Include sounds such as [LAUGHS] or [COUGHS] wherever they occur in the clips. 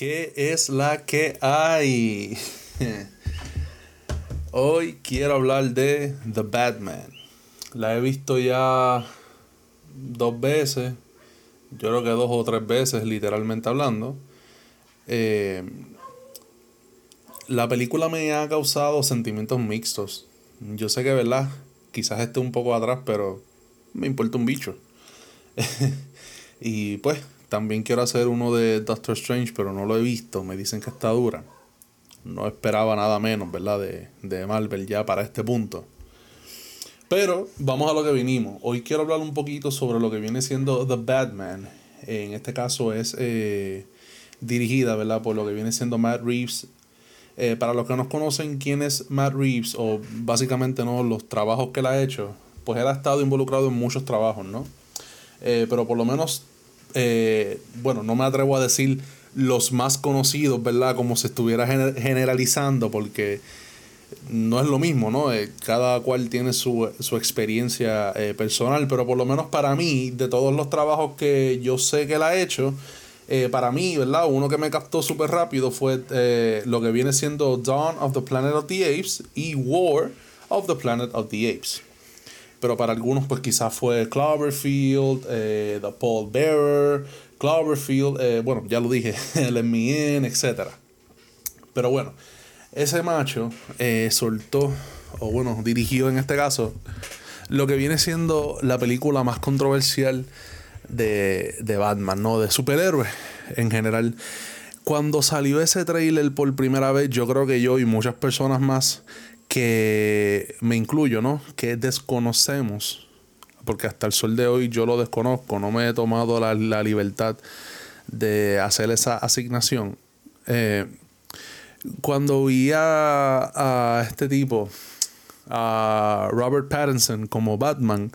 ¿Qué es la que hay? [LAUGHS] Hoy quiero hablar de The Batman. La he visto ya dos veces. Yo creo que dos o tres veces, literalmente hablando. Eh, la película me ha causado sentimientos mixtos. Yo sé que, ¿verdad? Quizás esté un poco atrás, pero me importa un bicho. [LAUGHS] y pues, también quiero hacer uno de Doctor Strange, pero no lo he visto. Me dicen que está dura. No esperaba nada menos, ¿verdad? De, de Marvel ya para este punto. Pero vamos a lo que vinimos. Hoy quiero hablar un poquito sobre lo que viene siendo The Batman. En este caso es eh, dirigida, ¿verdad? Por lo que viene siendo Matt Reeves. Eh, para los que no conocen quién es Matt Reeves, o básicamente no los trabajos que él ha hecho, pues él ha estado involucrado en muchos trabajos, ¿no? Eh, pero por lo menos eh, bueno, no me atrevo a decir los más conocidos, ¿verdad? Como se estuviera generalizando, porque no es lo mismo, ¿no? Eh, cada cual tiene su, experiencia eh, personal, pero por lo menos para mí, de todos los trabajos que yo sé que él ha hecho, para mí, ¿verdad? Uno que me captó súper rápido fue lo que viene siendo Dawn of the Planet of the Apes y War of the Planet of the Apes pero para algunos pues quizás fue Cloverfield, eh, The Paul Bearer, Cloverfield, eh, bueno, ya lo dije, [LAUGHS] el Me etc. Pero bueno, ese macho eh, soltó, o bueno, dirigió en este caso, lo que viene siendo la película más controversial de, de Batman, ¿no? De superhéroes en general. Cuando salió ese trailer por primera vez, yo creo que yo y muchas personas más que me incluyo, ¿no? Que desconocemos, porque hasta el sol de hoy yo lo desconozco, no me he tomado la, libertad de hacer esa asignación. Eh, cuando vi a, a, este tipo, a Robert Pattinson como Batman,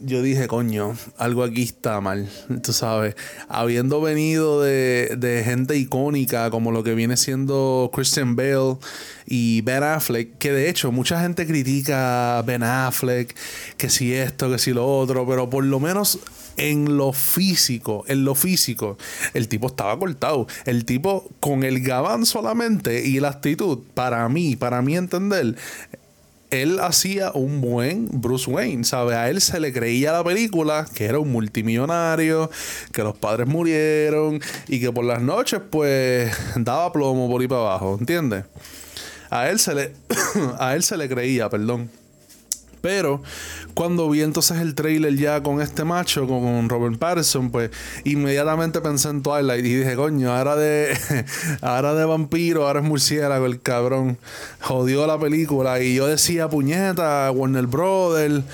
yo dije, coño, algo aquí está mal, tú sabes. Habiendo venido de, de, gente icónica como lo que viene siendo Christian Bale y Ben Affleck, que de hecho mucha gente critica a Ben Affleck, que si esto, que si lo otro, pero por lo menos en lo físico, en lo físico, el tipo estaba cortado. El tipo con el gabán solamente y la actitud, para mí, para mí entender, él hacía un buen Bruce Wayne, ¿sabes? A él se le creía la película que era un multimillonario, que los padres murieron y que por las noches pues daba plomo por ahí para abajo, ¿entiendes? A él se le [COUGHS] a él se le creía, perdón. Pero cuando vi entonces el trailer ya con este macho, con Robert Pattinson, pues inmediatamente pensé en Twilight y dije, coño, ahora de, [LAUGHS] ahora de vampiro, ahora es murciélago, el cabrón. Jodió la película. Y yo decía, puñeta, Warner Brothers,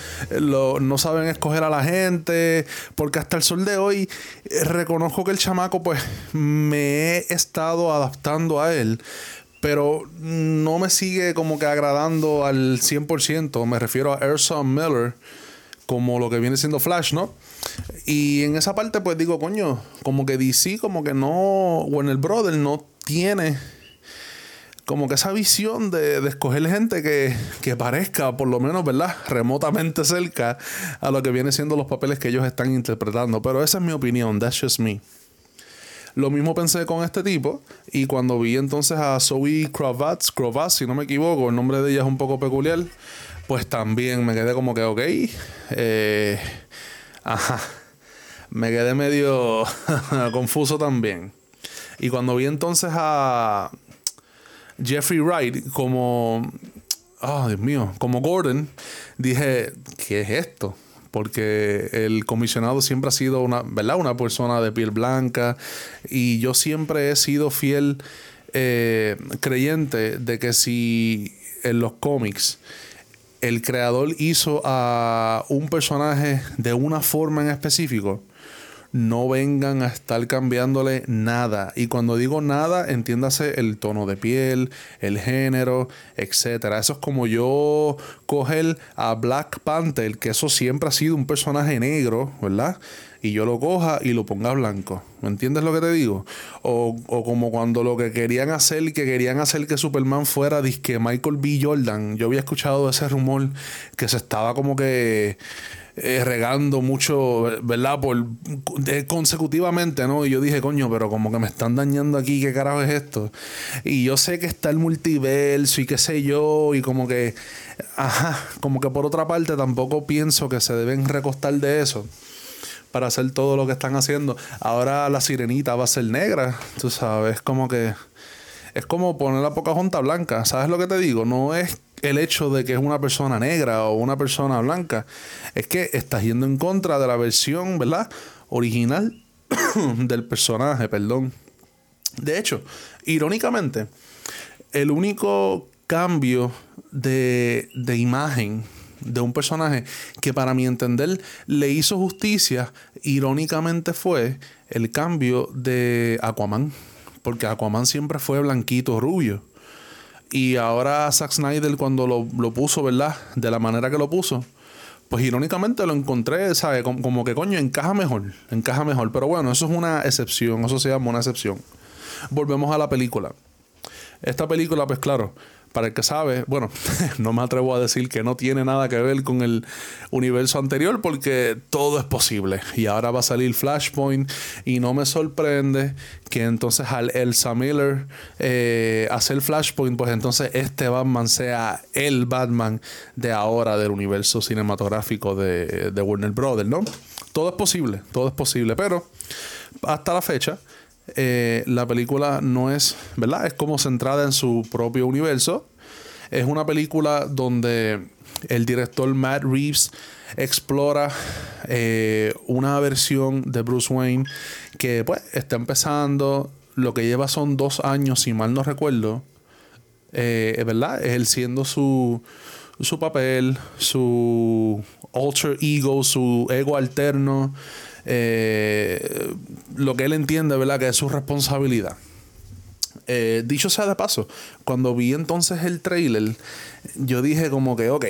no saben escoger a la gente. Porque hasta el sol de hoy eh, reconozco que el chamaco, pues me he estado adaptando a él pero no me sigue como que agradando al 100%. Me refiero a Erson Miller como lo que viene siendo Flash, ¿no? Y en esa parte pues digo, coño, como que DC como que no, el Brother no tiene como que esa visión de, de escoger gente que, que, parezca, por lo menos, ¿verdad? Remotamente cerca a lo que viene siendo los papeles que ellos están interpretando. Pero esa es mi opinión, that's just me. Lo mismo pensé con este tipo. Y cuando vi entonces a Zoe Kravitz, Kravitz, si no me equivoco, el nombre de ella es un poco peculiar, pues también me quedé como que, ok. Eh, ajá. Me quedé medio [LAUGHS] confuso también. Y cuando vi entonces a Jeffrey Wright como. Oh, Dios mío, como Gordon, dije, ¿qué es esto? Porque el comisionado siempre ha sido una, ¿verdad? una persona de piel blanca y yo siempre he sido fiel eh, creyente de que si en los cómics el creador hizo a un personaje de una forma en específico, no vengan a estar cambiándole nada. Y cuando digo nada, entiéndase el tono de piel, el género, etcétera. Eso es como yo coger a Black Panther, que eso siempre ha sido un personaje negro, ¿verdad? Y yo lo coja y lo ponga blanco. ¿Me entiendes lo que te digo? O, o como cuando lo que querían hacer, que querían hacer que Superman fuera disque Michael B. Jordan. Yo había escuchado ese rumor que se estaba como que eh, regando mucho, ¿verdad? Por consecutivamente, ¿no? Y yo dije, coño, pero como que me están dañando aquí, ¿qué carajo es esto? Y yo sé que está el multiverso y qué sé yo, y como que, ajá, como que por otra parte tampoco pienso que se deben recostar de eso para hacer todo lo que están haciendo. Ahora la sirenita va a ser negra, tú sabes, como que es como poner la poca junta blanca, ¿sabes lo que te digo? No es el hecho de que es una persona negra o una persona blanca. Es que estás yendo en contra de la versión, ¿verdad? Original [COUGHS] del personaje, perdón. De hecho, irónicamente, el único cambio de, de imagen de un personaje que para mi entender le hizo justicia, irónicamente fue el cambio de Aquaman. Porque Aquaman siempre fue blanquito, rubio. Y ahora Zack Snyder cuando lo, puso, ¿verdad? De la manera que lo puso, pues irónicamente lo encontré, ¿sabes? Como, que coño, encaja mejor, encaja mejor. Pero bueno, eso es una excepción, eso se llama una excepción. Volvemos a la película. Esta película, pues claro, para el que sabe, bueno, [LAUGHS] no me atrevo a decir que no tiene nada que ver con el universo anterior porque todo es posible. Y ahora va a salir Flashpoint y no me sorprende que entonces al Elsa Miller eh, hacer Flashpoint, pues entonces este Batman sea el Batman de ahora del universo cinematográfico de, de Warner Brothers, ¿no? Todo es posible, todo es posible, pero hasta la fecha eh, la película no es, ¿verdad? Es como centrada en su propio universo. Es una película donde el director Matt Reeves explora eh, una versión de Bruce Wayne que pues está empezando, lo que lleva son dos años, si mal no recuerdo, eh, ¿verdad? Él siendo su, su papel, su alter ego, su ego alterno eh, lo que él entiende, ¿verdad? Que es su responsabilidad. Eh, dicho sea de paso, cuando vi entonces el trailer, yo dije como que, ok,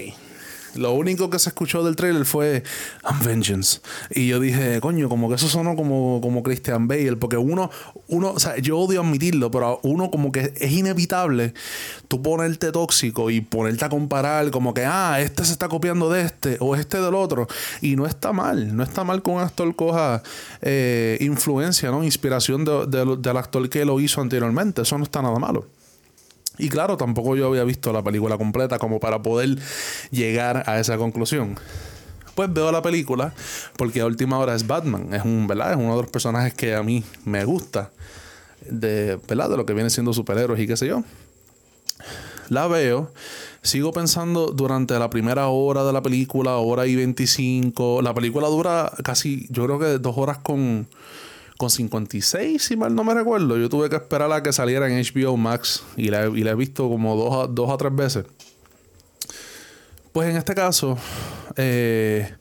lo único que se escuchó del trailer fue I'm Vengeance. Y yo dije, coño, como que eso sonó como, como Christian Bale. Porque uno, uno, o sea, yo odio admitirlo, pero uno como que es inevitable tú ponerte tóxico y ponerte a comparar como que, ah, este se está copiando de este o este del otro. Y no está mal, no está mal que un actor coja eh, influencia, ¿no? Inspiración del actor que lo hizo anteriormente. Eso no está nada malo. Y claro, tampoco yo había visto la película completa como para poder llegar a esa conclusión. Pues veo la película porque a última hora es Batman, es un, ¿verdad? Es uno de los personajes que a mí me gusta de, ¿verdad? De lo que viene siendo superhéroes y qué sé yo. La veo, sigo pensando durante la primera hora de la película, hora y 25. La película dura casi, yo creo que dos horas con con 56, si mal no me recuerdo. Yo tuve que esperar a que saliera en HBO Max y la, he visto como dos, o tres veces. Pues en este caso, eh,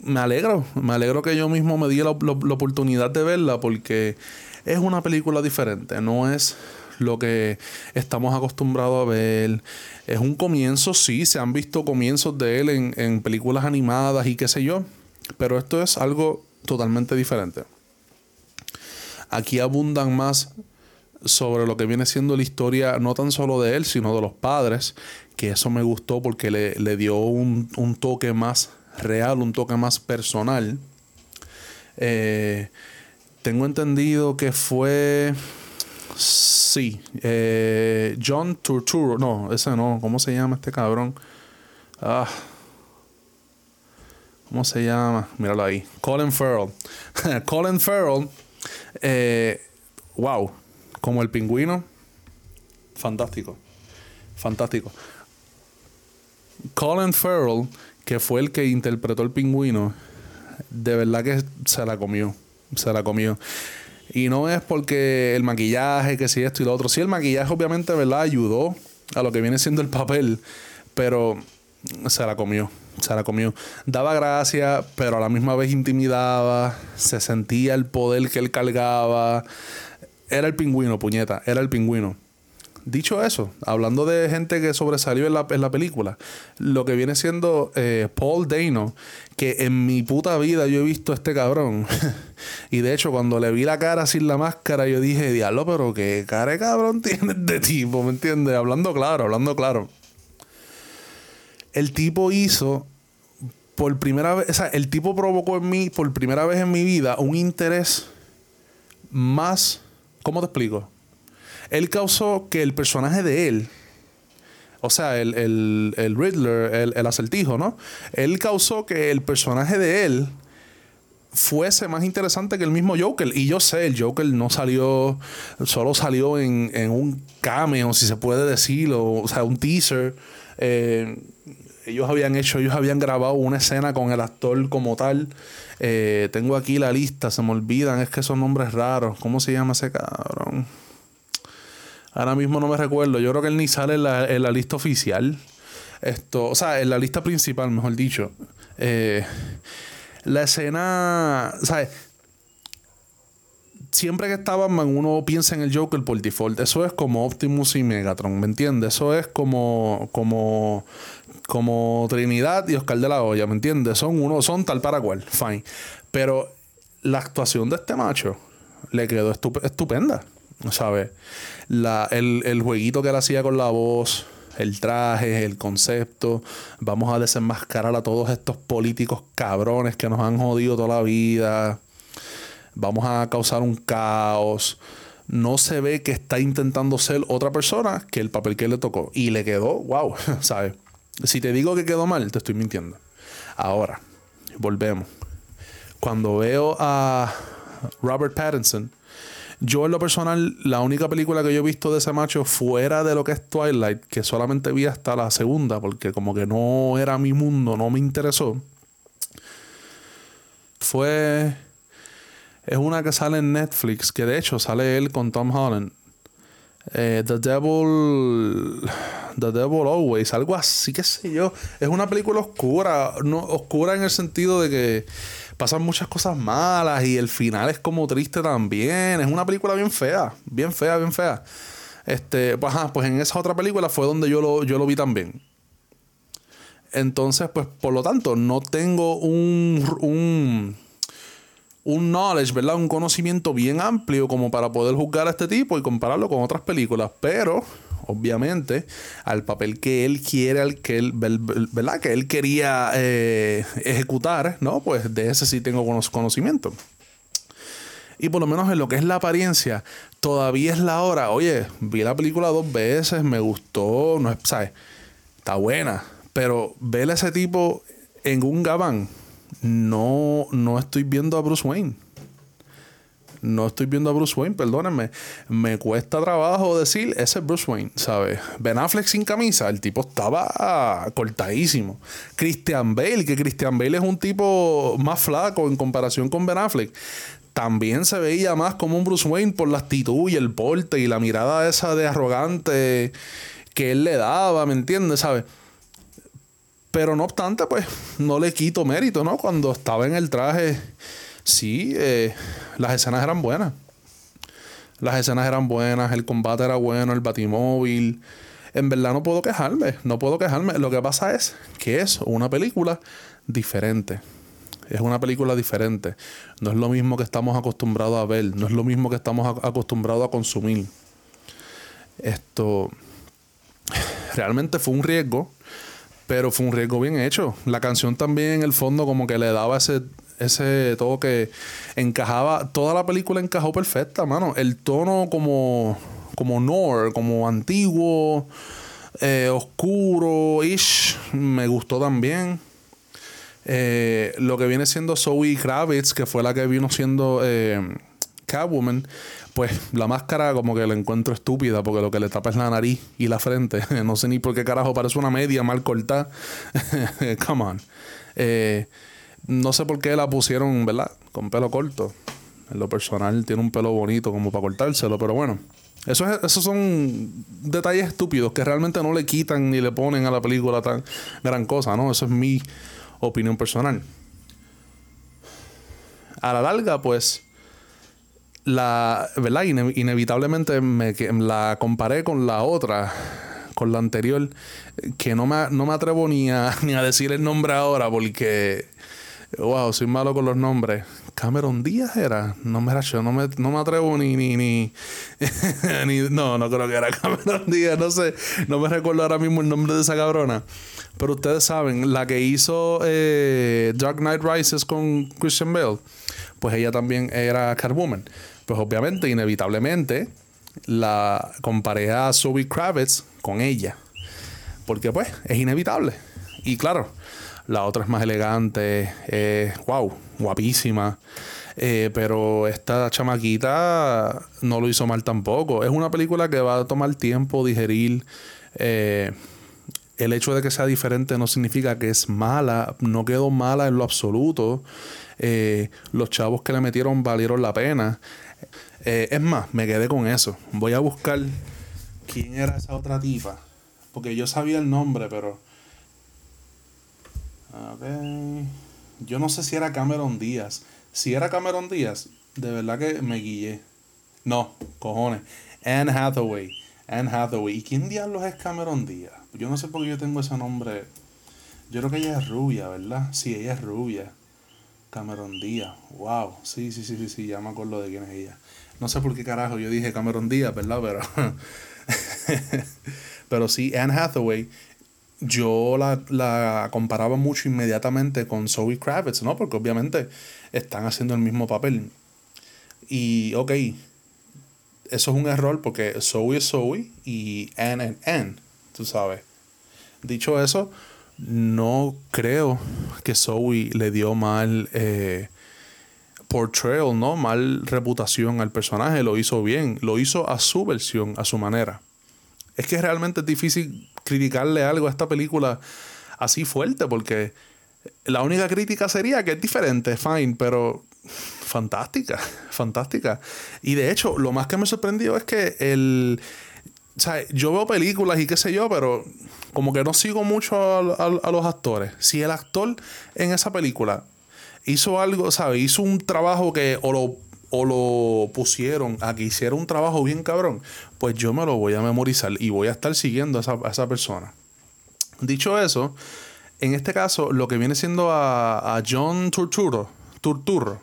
me alegro, me alegro que yo mismo me di la, oportunidad de verla porque es una película diferente, no es lo que estamos acostumbrados a ver. Es un comienzo, sí, se han visto comienzos de él en películas animadas y qué sé yo, pero esto es algo totalmente diferente. Aquí abundan más sobre lo que viene siendo la historia, no tan solo de él, sino de los padres, que eso me gustó porque le, dio un, toque más real, un toque más personal. Eh, tengo entendido que fue. Sí, eh, John Turturro, no, ese no, ¿cómo se llama este cabrón? Ah, ¿Cómo se llama? Míralo ahí. Colin Farrell. [LAUGHS] Colin Farrell eh, wow, como el pingüino, fantástico, fantástico. Colin Farrell, que fue el que interpretó el pingüino, de verdad que se la comió, se la comió. Y no es porque el maquillaje, que si esto y lo otro. Sí, el maquillaje obviamente, ¿verdad? Ayudó a lo que viene siendo el papel, pero se la comió se la comió. Daba gracia, pero a la misma vez intimidaba. Se sentía el poder que él cargaba. Era el pingüino, puñeta, era el pingüino. Dicho eso, hablando de gente que sobresalió en la, en la película, lo que viene siendo eh, Paul Dano, que en mi puta vida yo he visto a este cabrón. [LAUGHS] y de hecho, cuando le vi la cara sin la máscara, yo dije, diablo, pero qué cara de cabrón [LAUGHS] tienes de tipo, ¿me entiendes? Hablando claro, hablando claro. El tipo hizo por primera vez, o sea, el tipo provocó en mí, por primera vez en mi vida, un interés más, ¿cómo te explico? Él causó que el personaje de él, o sea, el, el, el Riddler, el, el acertijo, ¿no? Él causó que el personaje de él fuese más interesante que el mismo Joker. Y yo sé, el Joker no salió, solo salió en, en un cameo, si se puede decir, o, o sea, un teaser. Eh, ellos habían hecho, ellos habían grabado una escena con el actor como tal. Eh, tengo aquí la lista, se me olvidan, es que son nombres raros. ¿Cómo se llama ese cabrón? Ahora mismo no me recuerdo. Yo creo que él ni sale en la, en la lista oficial. Esto, o sea, en la lista principal, mejor dicho. Eh, la escena, ¿sabes? Siempre que está Batman, uno piensa en el Joker por default. Eso es como Optimus y Megatron, ¿me entiendes? Eso es como, como, como Trinidad y Oscar de la Hoya, ¿me entiendes? Son uno, son tal para cual, fine. Pero la actuación de este macho le quedó estupenda, ¿sabes? El, el jueguito que él hacía con la voz, el traje, el concepto. Vamos a desenmascarar a todos estos políticos cabrones que nos han jodido toda la vida. Vamos a causar un caos. No se ve que está intentando ser otra persona que el papel que le tocó. Y le quedó, wow, [LAUGHS] ¿sabes? Si te digo que quedó mal, te estoy mintiendo. Ahora, volvemos. Cuando veo a Robert Pattinson yo en lo personal, la única película que yo he visto de ese macho fuera de lo que es Twilight, que solamente vi hasta la segunda, porque como que no era mi mundo, no me interesó, fue... Es una que sale en Netflix, que de hecho sale él con Tom Holland. Eh, The Devil. The Devil Always, algo así, qué sé yo. Es una película oscura. No, oscura en el sentido de que pasan muchas cosas malas y el final es como triste también. Es una película bien fea, bien fea, bien fea. Este, pues, pues en esa otra película fue donde yo lo, yo lo vi también. Entonces, pues por lo tanto, no tengo un, un, un knowledge, ¿verdad? Un conocimiento bien amplio como para poder juzgar a este tipo y compararlo con otras películas. Pero obviamente, al papel que él quiere, al que él, ¿verdad? Que él quería eh, ejecutar, ¿no? Pues de ese sí tengo conocimiento. Y por lo menos en lo que es la apariencia, todavía es la hora. Oye, vi la película dos veces, me gustó, no es, ¿sabes? Está buena. Pero ver a ese tipo en un gabán, no, no estoy viendo a Bruce Wayne no estoy viendo a Bruce Wayne, perdónenme. Me cuesta trabajo decir, ese es Bruce Wayne, ¿sabes? Ben Affleck sin camisa, el tipo estaba cortadísimo. Christian Bale, que Christian Bale es un tipo más flaco en comparación con Ben Affleck. También se veía más como un Bruce Wayne por la actitud y el porte y la mirada esa de arrogante que él le daba, ¿me entiendes? ¿Sabes? Pero no obstante, pues no le quito mérito, ¿no? Cuando estaba en el traje sí, eh, las escenas eran buenas. Las escenas eran buenas, el combate era bueno, el batimóvil. En verdad no puedo quejarme, no puedo quejarme. Lo que pasa es que es una película diferente. Es una película diferente. No es lo mismo que estamos acostumbrados a ver, no es lo mismo que estamos acostumbrados a consumir. Esto [SIGHS] realmente fue un riesgo, pero fue un riesgo bien hecho. La canción también en el fondo como que le daba ese, ese toque encajaba, toda la película encajó perfecta, mano. El tono como, como Nor, como antiguo, eh, oscuro, ish, me gustó también. Eh, lo que viene siendo Zoe Kravitz, que fue la que vino siendo eh, Catwoman, pues la máscara como que la encuentro estúpida porque lo que le tapa es la nariz y la frente. [LAUGHS] no sé ni por qué carajo parece una media mal cortada. [LAUGHS] Come on. Eh, no sé por qué la pusieron, ¿verdad? Con pelo corto. En lo personal tiene un pelo bonito como para cortárselo, pero bueno. Eso es, esos son detalles estúpidos que realmente no le quitan ni le ponen a la película tan gran cosa, ¿no? Eso es mi opinión personal. A la larga, pues, la, ¿verdad? inevitablemente me, la comparé con la otra, con la anterior, que no me, no me atrevo ni a, [LAUGHS] ni a decir el nombre ahora porque Wow, soy malo con los nombres. Cameron Díaz era. No me, no me, no me atrevo ni, ni, ni, [LAUGHS] No, no creo que era [LAUGHS] Cameron Díaz. No sé. No me recuerdo ahora mismo el nombre de esa cabrona. Pero ustedes saben, la que hizo eh, Dark Knight Rises con Christian Bale, pues ella también era Catwoman. Pues obviamente, inevitablemente, la comparé a Zoe Kravitz con ella. Porque pues es inevitable. Y claro, la otra es más elegante, wow, guapísima. Eh, pero esta chamaquita no lo hizo mal tampoco. Es una película que va a tomar tiempo digerir. Eh, el hecho de que sea diferente no significa que es mala, no quedó mala en lo absoluto. Eh, los chavos que le metieron valieron la pena. Es más, me quedé con eso. Voy a buscar quién era esa otra tipa. Porque yo sabía el nombre, pero ver. Yo no sé si era Cameron Díaz. Si era Cameron Díaz, de verdad que me guillé. No, cojones. Anne Hathaway. Anne Hathaway. ¿Y quién diablos es Cameron Díaz? Yo no sé por qué yo tengo ese nombre. Yo creo que ella es rubia, ¿verdad? Sí, ella es rubia. Cameron Díaz. Wow. Sí, sí, sí, sí, sí. Ya me acuerdo de quién es ella. No sé por qué carajo yo dije Cameron Díaz, ¿verdad? Pero. [LAUGHS] Pero sí, Anne Hathaway yo la, comparaba mucho inmediatamente con Zoe Kravitz, ¿no? Porque obviamente están haciendo el mismo papel. Y, ok, eso es un error porque Zoe es Zoe y Anne es Anne, tú sabes. Dicho eso, no creo que Zoe le dio mal eh, portrayal, ¿no? Mal reputación al personaje, lo hizo bien, lo hizo a su versión, a su manera. Es que realmente es difícil criticarle algo a esta película así fuerte, porque la única crítica sería que es diferente, fine, pero fantástica, [LAUGHS] fantástica. Y de hecho, lo más que me sorprendió es que el... O sea, yo veo películas y qué sé yo, pero como que no sigo mucho a, los actores. Si el actor en esa película hizo algo, ¿sabes? Hizo un trabajo que o lo, o lo pusieron a que hiciera un trabajo bien cabrón, pues yo me lo voy a memorizar y voy a estar siguiendo a esa, persona. Dicho eso, en este caso, lo que viene siendo a, John Turturro, Turturro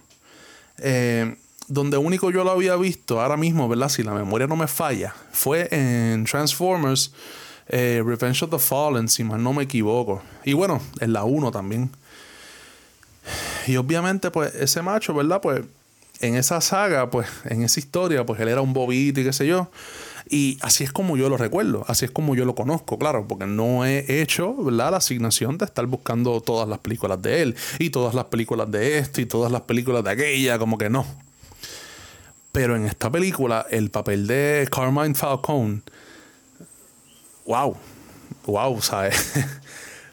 eh, donde único yo lo había visto ahora mismo, ¿verdad? Si la memoria no me falla, fue en Transformers eh, Revenge of the Fallen, si mal no me equivoco. Y bueno, en la 1 también. Y obviamente, pues, ese macho, ¿verdad? Pues en esa saga, pues, en esa historia, pues él era un bobito y qué sé yo. Y así es como yo lo recuerdo, así es como yo lo conozco, claro, porque no he hecho la asignación de estar buscando todas las películas de él y todas las películas de esto y todas las películas de aquella, como que no. Pero en esta película, el papel de Carmine Falcone, wow, wow, ¿sabes?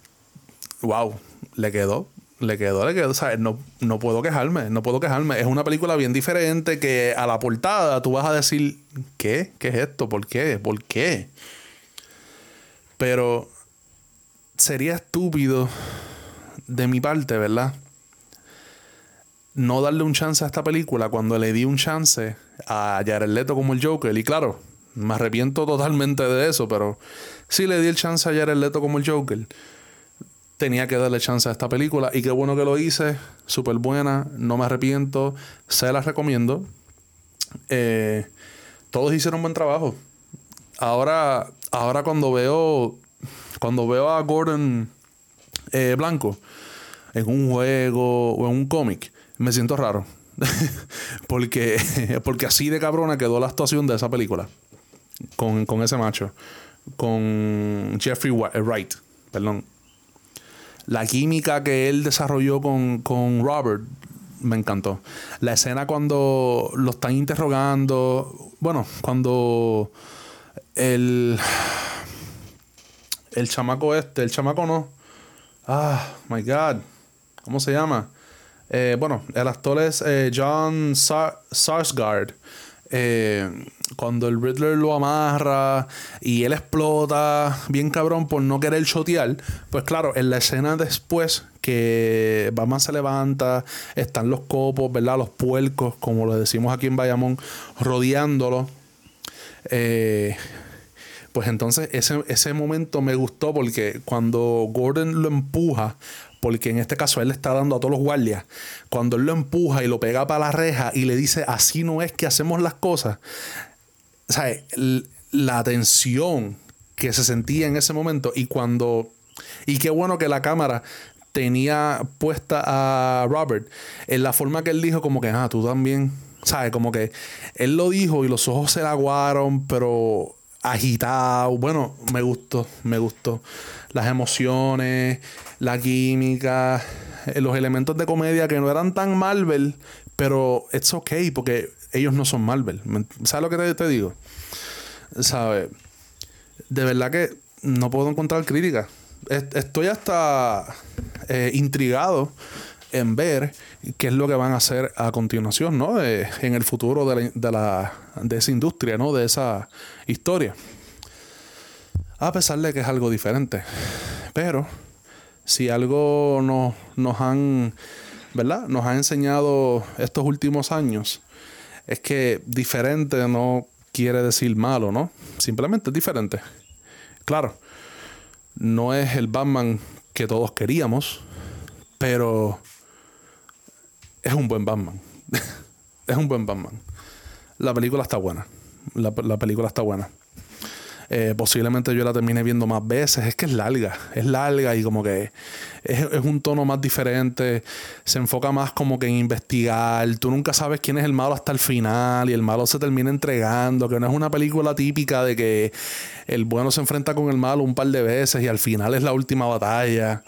[LAUGHS] wow, le quedó le quedó, le quedó. O sea, no, no puedo quejarme, no puedo quejarme. Es una película bien diferente que a la portada tú vas a decir, ¿qué? ¿Qué es esto? ¿Por qué? ¿Por qué? Pero sería estúpido de mi parte, ¿verdad? No darle un chance a esta película cuando le di un chance a Jared Leto como el Joker. Y claro, me arrepiento totalmente de eso, pero sí le di el chance a Jared Leto como el Joker tenía que darle chance a esta película y qué bueno que lo hice, súper buena, no me arrepiento, se la recomiendo. Eh, todos hicieron buen trabajo. Ahora, ahora cuando veo, cuando veo a Gordon eh, Blanco en un juego o en un cómic, me siento raro. [LAUGHS] porque, [LAUGHS] porque así de cabrona quedó la actuación de esa película. Con, con ese macho. Con Jeffrey Wright. Perdón la química que él desarrolló con, Robert me encantó. La escena cuando lo están interrogando, bueno, cuando el el chamaco este, el chamaco no. Ah, my God. ¿Cómo se llama? Eh, bueno, el actor es eh, John Sarsgaard. Eh, cuando el Riddler lo amarra y él explota bien cabrón por no querer chotear, pues claro, en la escena después que Batman se levanta, están los copos, ¿verdad? Los puercos, como lo decimos aquí en Bayamón, rodeándolo. Eh, pues entonces ese, ese momento me gustó porque cuando Gordon lo empuja porque en este caso él le está dando a todos los guardias, cuando él lo empuja y lo pega para la reja y le dice, así no es que hacemos las cosas, ¿sabes? La tensión que se sentía en ese momento y cuando... Y qué bueno que la cámara tenía puesta a Robert en la forma que él dijo como que, ah, tú también, ¿sabes? Como que él lo dijo y los ojos se le aguaron, pero agitado. Bueno, me gustó, me gustó. Las emociones, la química, eh, los elementos de comedia que no eran tan Marvel, pero it's okay porque ellos no son Marvel. ¿Sabes lo que te, digo? ¿Sabes? De verdad que no puedo encontrar crítica. Estoy hasta eh, intrigado en ver qué es lo que van a hacer a continuación, ¿no? En el futuro de, la, de, esa industria, ¿no? De esa historia. A pesar de que es algo diferente. Pero si algo nos, nos han, ¿verdad? Nos ha enseñado estos últimos años, es que diferente no quiere decir malo, ¿no? Simplemente es diferente. Claro, no es el Batman que todos queríamos, pero es un buen Batman. [LAUGHS] es un buen Batman. La película está buena. La, película está buena. Eh, posiblemente yo la termine viendo más veces. Es que es larga. Es larga y como que es, es, un tono más diferente. Se enfoca más como que en investigar. Tú nunca sabes quién es el malo hasta el final y el malo se termina entregando. Que no es una película típica de que el bueno se enfrenta con el malo un par de veces y al final es la última batalla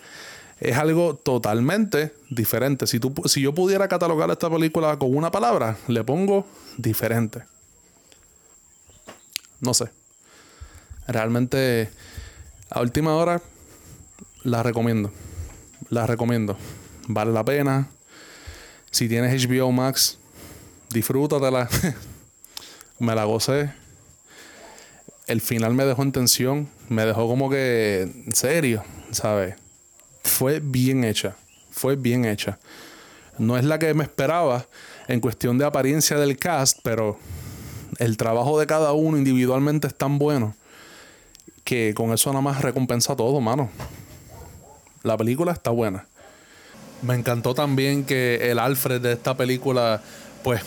es algo totalmente diferente. Si, tú, si yo pudiera catalogar esta película con una palabra, le pongo diferente. No sé. Realmente, a última hora, la recomiendo. La recomiendo. Vale la pena. Si tienes HBO Max, disfrútatela. [LAUGHS] me la gocé. El final me dejó en tensión. Me dejó como que serio, ¿sabes? Fue bien hecha. Fue bien hecha. No es la que me esperaba en cuestión de apariencia del cast, pero el trabajo de cada uno individualmente es tan bueno que con eso nada más recompensa todo, mano. La película está buena. Me encantó también que el Alfred de esta película, pues,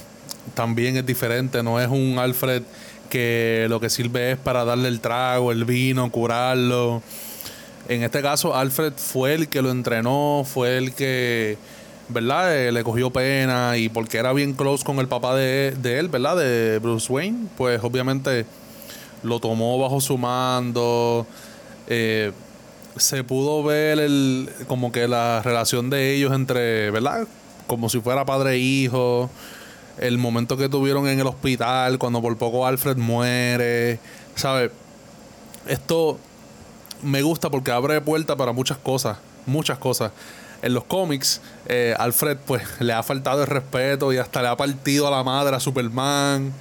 también es diferente. No es un Alfred que lo que sirve es para darle el trago, el vino, curarlo en este caso, Alfred fue el que lo entrenó, fue el que, ¿verdad? Eh, le cogió pena y porque era bien close con el papá de, él, ¿verdad? De Bruce Wayne, pues obviamente lo tomó bajo su mando. Eh, se pudo ver el, como que la relación de ellos entre, ¿verdad? Como si fuera padre e hijo. El momento que tuvieron en el hospital, cuando por poco Alfred muere. ¿Sabes? Esto me gusta porque abre puerta para muchas cosas, muchas cosas. En los cómics, eh, Alfred pues le ha faltado el respeto y hasta le ha partido a la madre a Superman.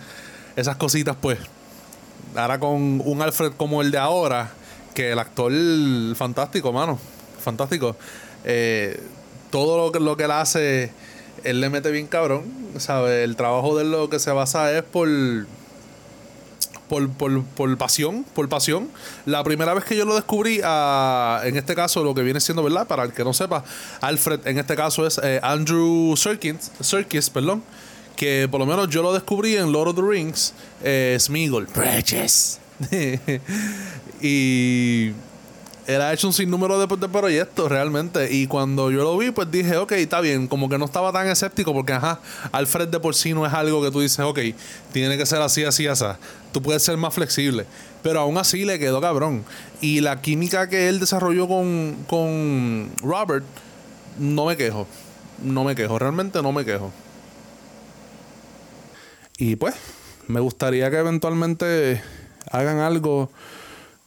Esas cositas pues. Ahora con un Alfred como el de ahora, que el actor fantástico, mano. Fantástico. Eh, todo lo que, lo que él hace, él le mete bien cabrón. ¿Sabe? El trabajo de lo que se basa es por por, por, por, pasión, por pasión. La primera vez que yo lo descubrí, ah, en este caso, lo que viene siendo, ¿verdad? Para el que no sepa, Alfred, en este caso es eh, Andrew Serkis, Serkis, perdón, que por lo menos yo lo descubrí en Lord of the Rings, eh, Smeagol, Bridges. [LAUGHS] y él ha hecho un sinnúmero de, de, proyectos realmente. Y cuando yo lo vi, pues dije, ok, está bien. Como que no estaba tan escéptico porque, ajá, Alfred de por sí no es algo que tú dices, ok, tiene que ser así, así, así. Tú puedes ser más flexible. Pero aún así le quedó cabrón. Y la química que él desarrolló con, con Robert, no me quejo. No me quejo, realmente no me quejo. Y pues, me gustaría que eventualmente hagan algo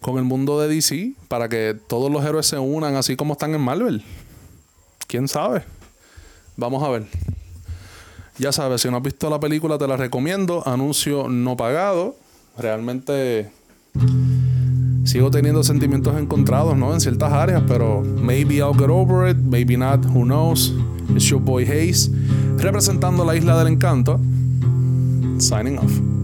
con el mundo de DC para que todos los héroes se unan así como están en Marvel. ¿Quién sabe? Vamos a ver. Ya sabes, si no has visto la película te la recomiendo. Anuncio no pagado. Realmente sigo teniendo sentimientos encontrados, ¿no? En ciertas áreas, pero maybe I'll get over it, maybe not, who knows. It's your boy Hayes, representando la isla del encanto. Signing off.